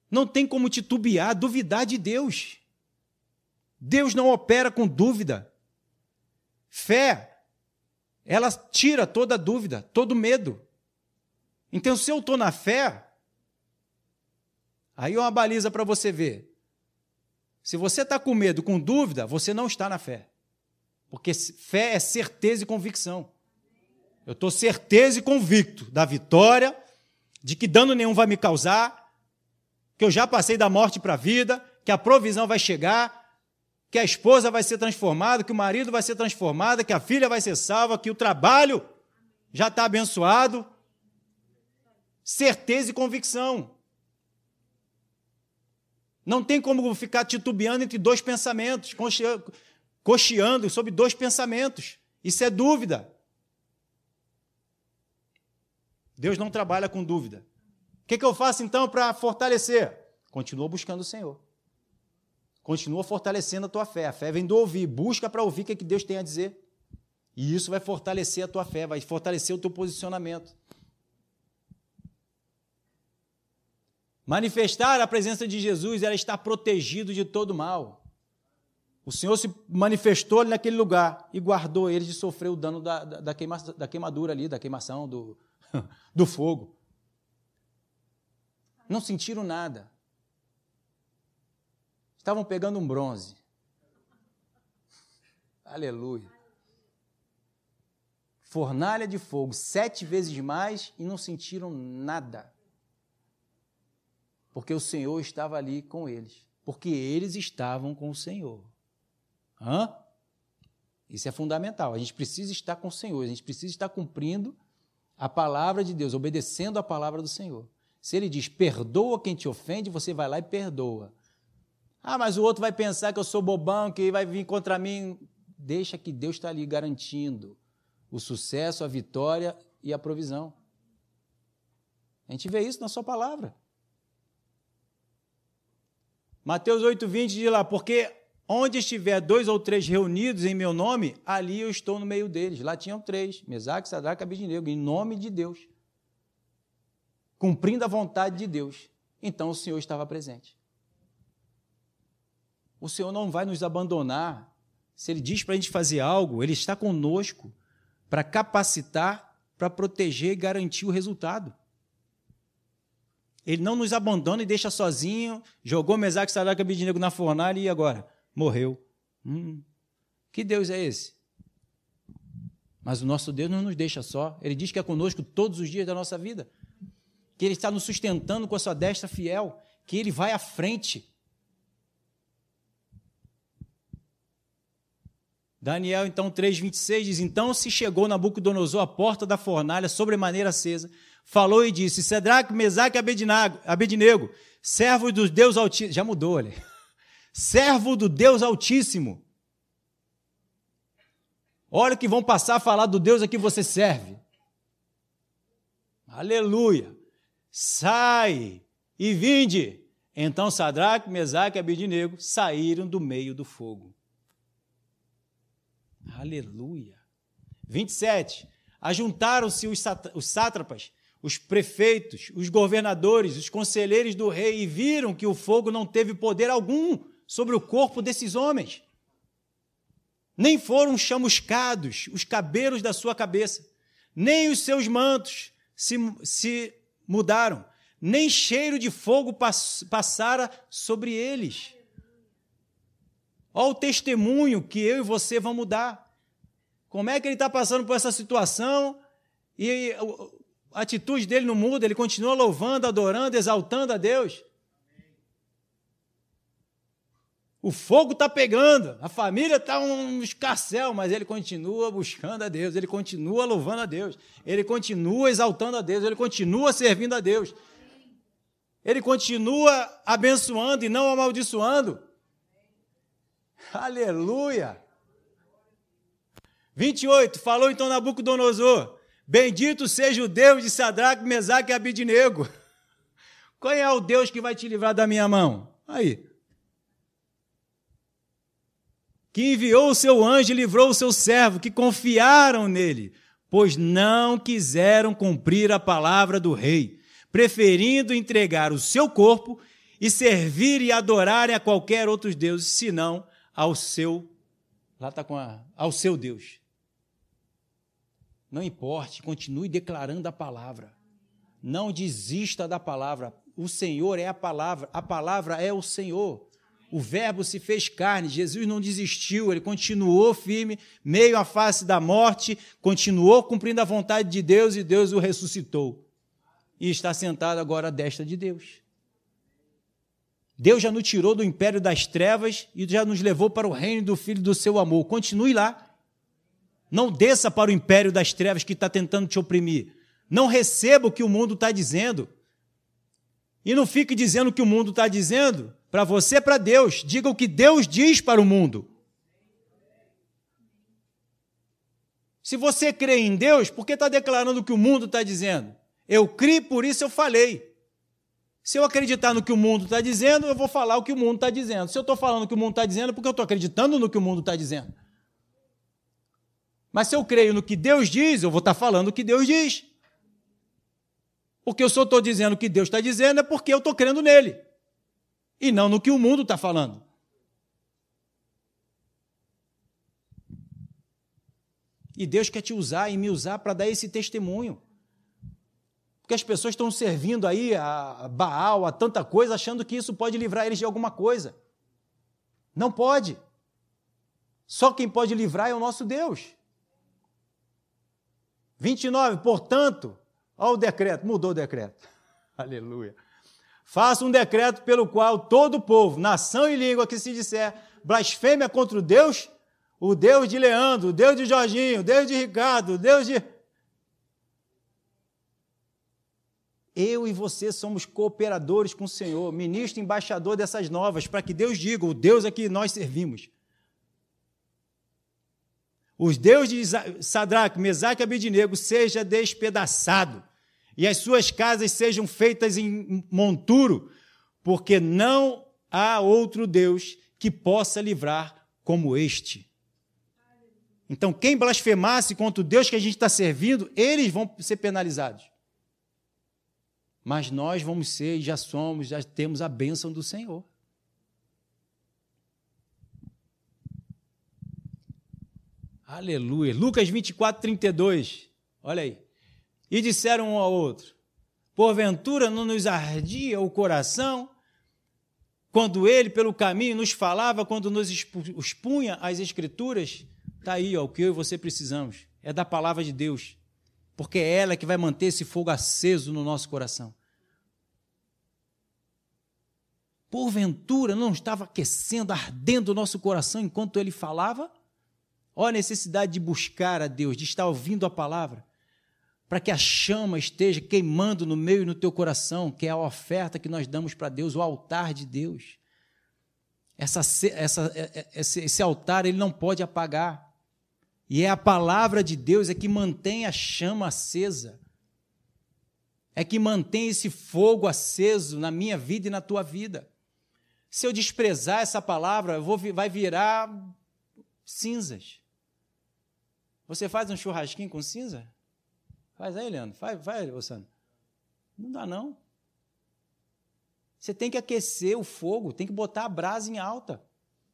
Não tem como titubear, duvidar de Deus. Deus não opera com dúvida. Fé, ela tira toda dúvida, todo medo. Então, se eu estou na fé, aí é uma baliza para você ver. Se você está com medo, com dúvida, você não está na fé. Porque fé é certeza e convicção. Eu estou certeza e convicto da vitória, de que dano nenhum vai me causar, que eu já passei da morte para a vida, que a provisão vai chegar, que a esposa vai ser transformada, que o marido vai ser transformado, que a filha vai ser salva, que o trabalho já está abençoado. Certeza e convicção. Não tem como ficar titubeando entre dois pensamentos, cocheando sobre dois pensamentos. Isso é dúvida. Deus não trabalha com dúvida. O que, que eu faço então para fortalecer? Continua buscando o Senhor. Continua fortalecendo a tua fé. A fé vem do ouvir. Busca para ouvir o que, que Deus tem a dizer. E isso vai fortalecer a tua fé, vai fortalecer o teu posicionamento. Manifestar a presença de Jesus era estar protegido de todo mal. O Senhor se manifestou naquele lugar e guardou ele de sofrer o dano da, da, da, queima, da queimadura ali, da queimação, do, *laughs* do fogo. Não sentiram nada. Estavam pegando um bronze. Aleluia. Fornalha de fogo, sete vezes mais, e não sentiram nada. Porque o Senhor estava ali com eles. Porque eles estavam com o Senhor. Hã? Isso é fundamental. A gente precisa estar com o Senhor, a gente precisa estar cumprindo a palavra de Deus, obedecendo a palavra do Senhor. Se ele diz, perdoa quem te ofende, você vai lá e perdoa. Ah, mas o outro vai pensar que eu sou bobão, que vai vir contra mim. Deixa que Deus está ali garantindo o sucesso, a vitória e a provisão. A gente vê isso na sua palavra. Mateus 8,20 diz lá, porque Onde estiver dois ou três reunidos em meu nome, ali eu estou no meio deles. Lá tinham três, Mesaque, Sadraque Abednego, em nome de Deus. Cumprindo a vontade de Deus. Então o Senhor estava presente. O Senhor não vai nos abandonar. Se Ele diz para a gente fazer algo, Ele está conosco para capacitar, para proteger e garantir o resultado. Ele não nos abandona e deixa sozinho, jogou Mesaque, Sadraque e Abednego na fornalha e agora? morreu. Hum, que Deus é esse? Mas o nosso Deus não nos deixa só. Ele diz que é conosco todos os dias da nossa vida. Que Ele está nos sustentando com a sua destra fiel. Que Ele vai à frente. Daniel, então, 3,26 diz: Então se chegou Nabucodonosor à porta da fornalha, sobremaneira acesa, falou e disse: Cedraque, Mesaque e Abednego, servo do Deus Altíssimo. Já mudou, olha. *laughs* Servo do Deus Altíssimo. Olha que vão passar a falar do Deus a que você serve. Aleluia. Sai e vinde. Então Sadraque, Mesaque e Abednego saíram do meio do fogo. Aleluia. 27. Ajuntaram-se os sátrapas, os prefeitos, os governadores, os conselheiros do rei e viram que o fogo não teve poder algum sobre o corpo desses homens. Nem foram chamuscados os cabelos da sua cabeça, nem os seus mantos se, se mudaram, nem cheiro de fogo pass, passara sobre eles. Olha o testemunho que eu e você vamos dar. Como é que ele está passando por essa situação e a atitude dele não muda, ele continua louvando, adorando, exaltando a Deus. O fogo está pegando, a família está um escarcel, mas ele continua buscando a Deus, ele continua louvando a Deus, ele continua exaltando a Deus, ele continua servindo a Deus, ele continua abençoando e não amaldiçoando. Aleluia! 28, falou então Nabucodonosor: Bendito seja o Deus de Sadraque, Mesaque e Abidnego. *laughs* Qual é o Deus que vai te livrar da minha mão? Aí. Que enviou o seu anjo e livrou o seu servo, que confiaram nele, pois não quiseram cumprir a palavra do rei, preferindo entregar o seu corpo e servir e adorarem a qualquer outro Deus, senão ao seu lá está com a, ao seu Deus. Não importe, continue declarando a palavra. Não desista da palavra. O Senhor é a palavra, a palavra é o Senhor. O Verbo se fez carne, Jesus não desistiu, ele continuou firme, meio à face da morte, continuou cumprindo a vontade de Deus e Deus o ressuscitou. E está sentado agora à destra de Deus. Deus já nos tirou do império das trevas e já nos levou para o reino do Filho do seu amor. Continue lá. Não desça para o império das trevas que está tentando te oprimir. Não receba o que o mundo está dizendo. E não fique dizendo o que o mundo está dizendo para você, para Deus. Diga o que Deus diz para o mundo. Se você crê em Deus, por que está declarando o que o mundo está dizendo? Eu criei, por isso eu falei. Se eu acreditar no que o mundo está dizendo, eu vou falar o que o mundo está dizendo. Se eu estou falando o que o mundo está dizendo, é porque eu estou acreditando no que o mundo está dizendo. Mas se eu creio no que Deus diz, eu vou estar tá falando o que Deus diz. Porque eu estou dizendo o que Deus está dizendo é porque eu estou crendo nele. E não no que o mundo está falando. E Deus quer te usar e me usar para dar esse testemunho. Porque as pessoas estão servindo aí a Baal, a tanta coisa, achando que isso pode livrar eles de alguma coisa. Não pode. Só quem pode livrar é o nosso Deus. 29, portanto, olha o decreto, mudou o decreto. *laughs* Aleluia. Faça um decreto pelo qual todo povo, nação e língua que se disser blasfêmia contra o Deus, o Deus de Leandro, o Deus de Jorginho, o Deus de Ricardo, o Deus de Eu e você somos cooperadores com o Senhor, ministro embaixador dessas novas, para que Deus diga: o Deus a que nós servimos. Os deuses de Sadraque, Mesaque e Abednego seja despedaçado e as suas casas sejam feitas em monturo, porque não há outro Deus que possa livrar como este. Então, quem blasfemasse contra o Deus que a gente está servindo, eles vão ser penalizados. Mas nós vamos ser e já somos, já temos a bênção do Senhor. Aleluia. Lucas 24, 32. Olha aí. E disseram um ao outro: Porventura não nos ardia o coração quando ele, pelo caminho, nos falava, quando nos expunha as Escrituras? Está aí, ó, o que eu e você precisamos. É da palavra de Deus porque é ela que vai manter esse fogo aceso no nosso coração. Porventura não estava aquecendo, ardendo o nosso coração enquanto ele falava? Ó a necessidade de buscar a Deus, de estar ouvindo a palavra, para que a chama esteja queimando no meio e no teu coração, que é a oferta que nós damos para Deus, o altar de Deus. Essa, essa, é, é, esse, esse altar ele não pode apagar. E é a palavra de Deus é que mantém a chama acesa. É que mantém esse fogo aceso na minha vida e na tua vida. Se eu desprezar essa palavra, vou, vai virar cinzas. Você faz um churrasquinho com cinza? Faz aí, Leandro. Faz, vai, Luciano. Não dá, não. Você tem que aquecer o fogo, tem que botar a brasa em alta.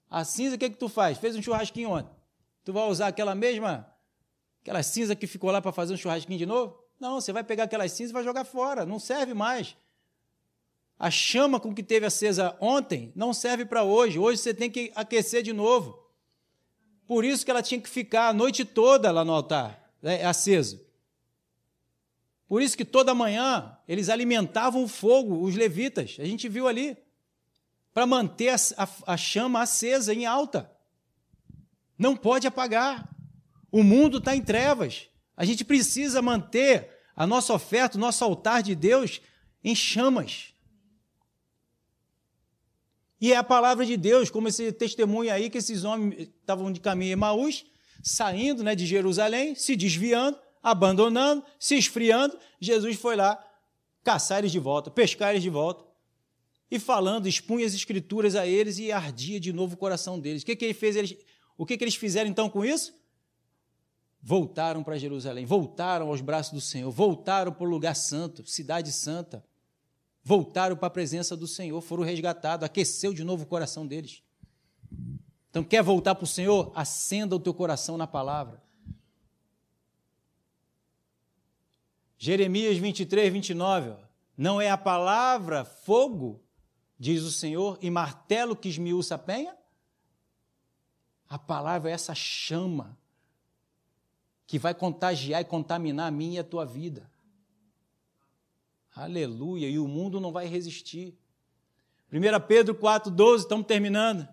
A cinza, o que, que tu faz? Fez um churrasquinho ontem. Tu vai usar aquela mesma, aquela cinza que ficou lá para fazer um churrasquinho de novo? Não, você vai pegar aquelas cinzas e vai jogar fora. Não serve mais. A chama com que teve acesa ontem não serve para hoje. Hoje você tem que aquecer de novo. Por isso que ela tinha que ficar a noite toda lá no altar, né, acesa. Por isso que toda manhã eles alimentavam o fogo, os levitas, a gente viu ali, para manter a, a, a chama acesa em alta. Não pode apagar. O mundo está em trevas. A gente precisa manter a nossa oferta, o nosso altar de Deus em chamas. E é a palavra de Deus, como esse testemunho aí, que esses homens estavam de caminho em Maús, saindo né, de Jerusalém, se desviando, abandonando, se esfriando, Jesus foi lá caçar eles de volta, pescar eles de volta. E falando, expunha as escrituras a eles e ardia de novo o coração deles. O que, que ele fez? Eles, o que, que eles fizeram então com isso? Voltaram para Jerusalém, voltaram aos braços do Senhor, voltaram para o lugar santo, cidade santa, voltaram para a presença do Senhor, foram resgatados, aqueceu de novo o coração deles. Então, quer voltar para o Senhor? Acenda o teu coração na palavra. Jeremias 23, 29. Ó. Não é a palavra fogo, diz o Senhor, e martelo que esmiuça a penha? A palavra é essa chama que vai contagiar e contaminar a minha e a tua vida. Aleluia! E o mundo não vai resistir. 1 Pedro 4,12, estamos terminando.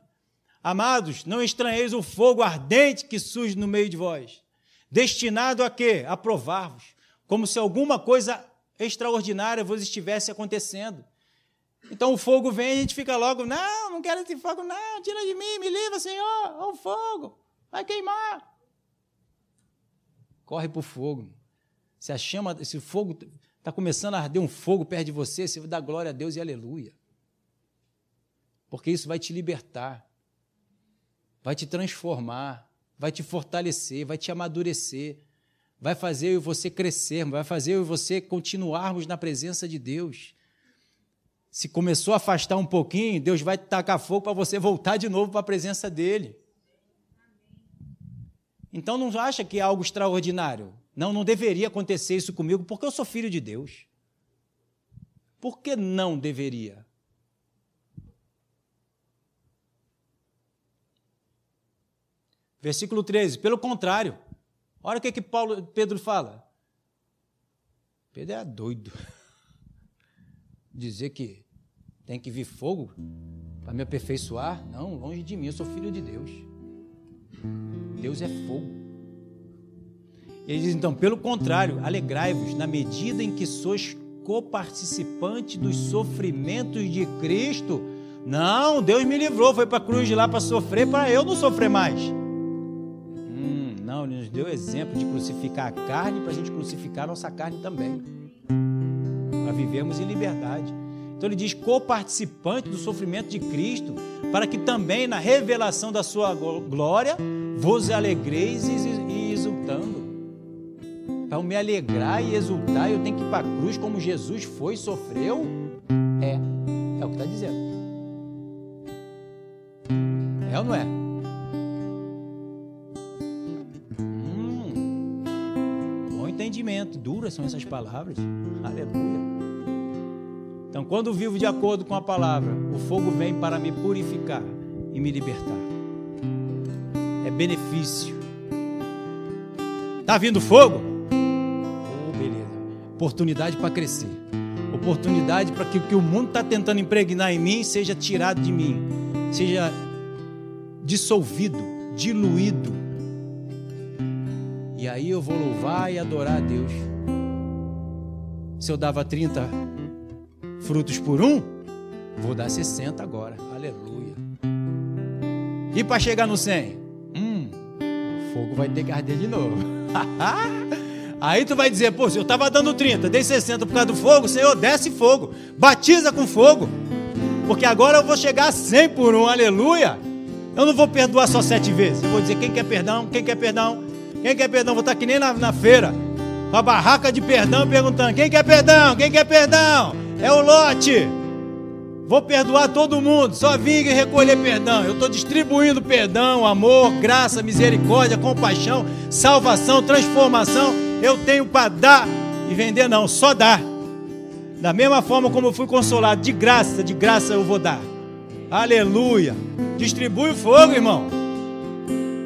Amados, não estranheis o fogo ardente que surge no meio de vós, destinado a quê? A provar-vos como se alguma coisa extraordinária vos estivesse acontecendo. Então o fogo vem e a gente fica logo, não, não quero esse fogo, não, tira de mim, me livra, Senhor, o fogo, vai queimar. Corre para o fogo. Se a chama, se o fogo está começando a arder um fogo perto de você, você dar glória a Deus e aleluia. Porque isso vai te libertar, vai te transformar, vai te fortalecer, vai te amadurecer, vai fazer eu e você crescermos, vai fazer eu e você continuarmos na presença de Deus. Se começou a afastar um pouquinho, Deus vai tacar fogo para você voltar de novo para a presença dele. Então não acha que é algo extraordinário. Não, não deveria acontecer isso comigo, porque eu sou filho de Deus. Por que não deveria? Versículo 13. Pelo contrário, Olha o que, que Paulo, Pedro fala. Pedro é doido. *laughs* Dizer que tem que vir fogo para me aperfeiçoar. Não, longe de mim, eu sou filho de Deus. Deus é fogo. Ele diz então, pelo contrário, alegrai-vos na medida em que sois coparticipante dos sofrimentos de Cristo. Não, Deus me livrou, foi para a cruz de lá para sofrer, para eu não sofrer mais. Não, ele nos deu exemplo de crucificar a carne para a gente crucificar a nossa carne também. Para vivermos em liberdade. Então ele diz: coparticipante do sofrimento de Cristo, para que também na revelação da sua glória vos alegreis e exultando. Para me alegrar e exultar, eu tenho que ir para a cruz como Jesus foi e sofreu? É, é o que está dizendo. É ou não é? entendimento. Duras são essas palavras. Aleluia. Então, quando vivo de acordo com a palavra, o fogo vem para me purificar e me libertar. É benefício. Tá vindo fogo? Oh, beleza. Oportunidade para crescer. Oportunidade para que o que o mundo está tentando impregnar em mim seja tirado de mim, seja dissolvido, diluído E aí eu vou louvar e adorar a Deus. Se eu dava 30 frutos por um, vou dar 60 agora. Aleluia. E para chegar no 100? Hum, o fogo vai ter que arder de novo. *laughs* Aí tu vai dizer, pô, eu estava dando 30, dei 60 por causa do fogo, Senhor, desce fogo, batiza com fogo, porque agora eu vou chegar a 100 por um, aleluia. Eu não vou perdoar só sete vezes, eu vou dizer quem quer perdão, quem quer perdão, quem quer perdão, vou estar que nem na, na feira, com a barraca de perdão, perguntando, quem quer perdão, quem quer perdão, é o lote. Vou perdoar todo mundo, só vim recolher perdão. Eu estou distribuindo perdão, amor, graça, misericórdia, compaixão, salvação, transformação. Eu tenho para dar e vender, não, só dar. Da mesma forma como eu fui consolado, de graça, de graça eu vou dar. Aleluia. Distribui o fogo, irmão.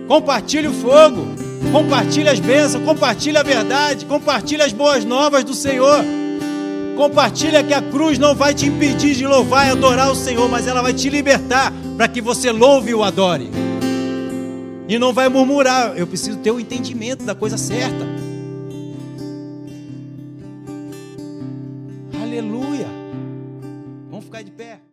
Compartilhe o fogo. Compartilhe as bênçãos, compartilhe a verdade, compartilhe as boas novas do Senhor. Compartilha que a cruz não vai te impedir de louvar e adorar o Senhor, mas ela vai te libertar para que você louve e o adore. E não vai murmurar. Eu preciso ter o entendimento da coisa certa. Aleluia. Vamos ficar de pé.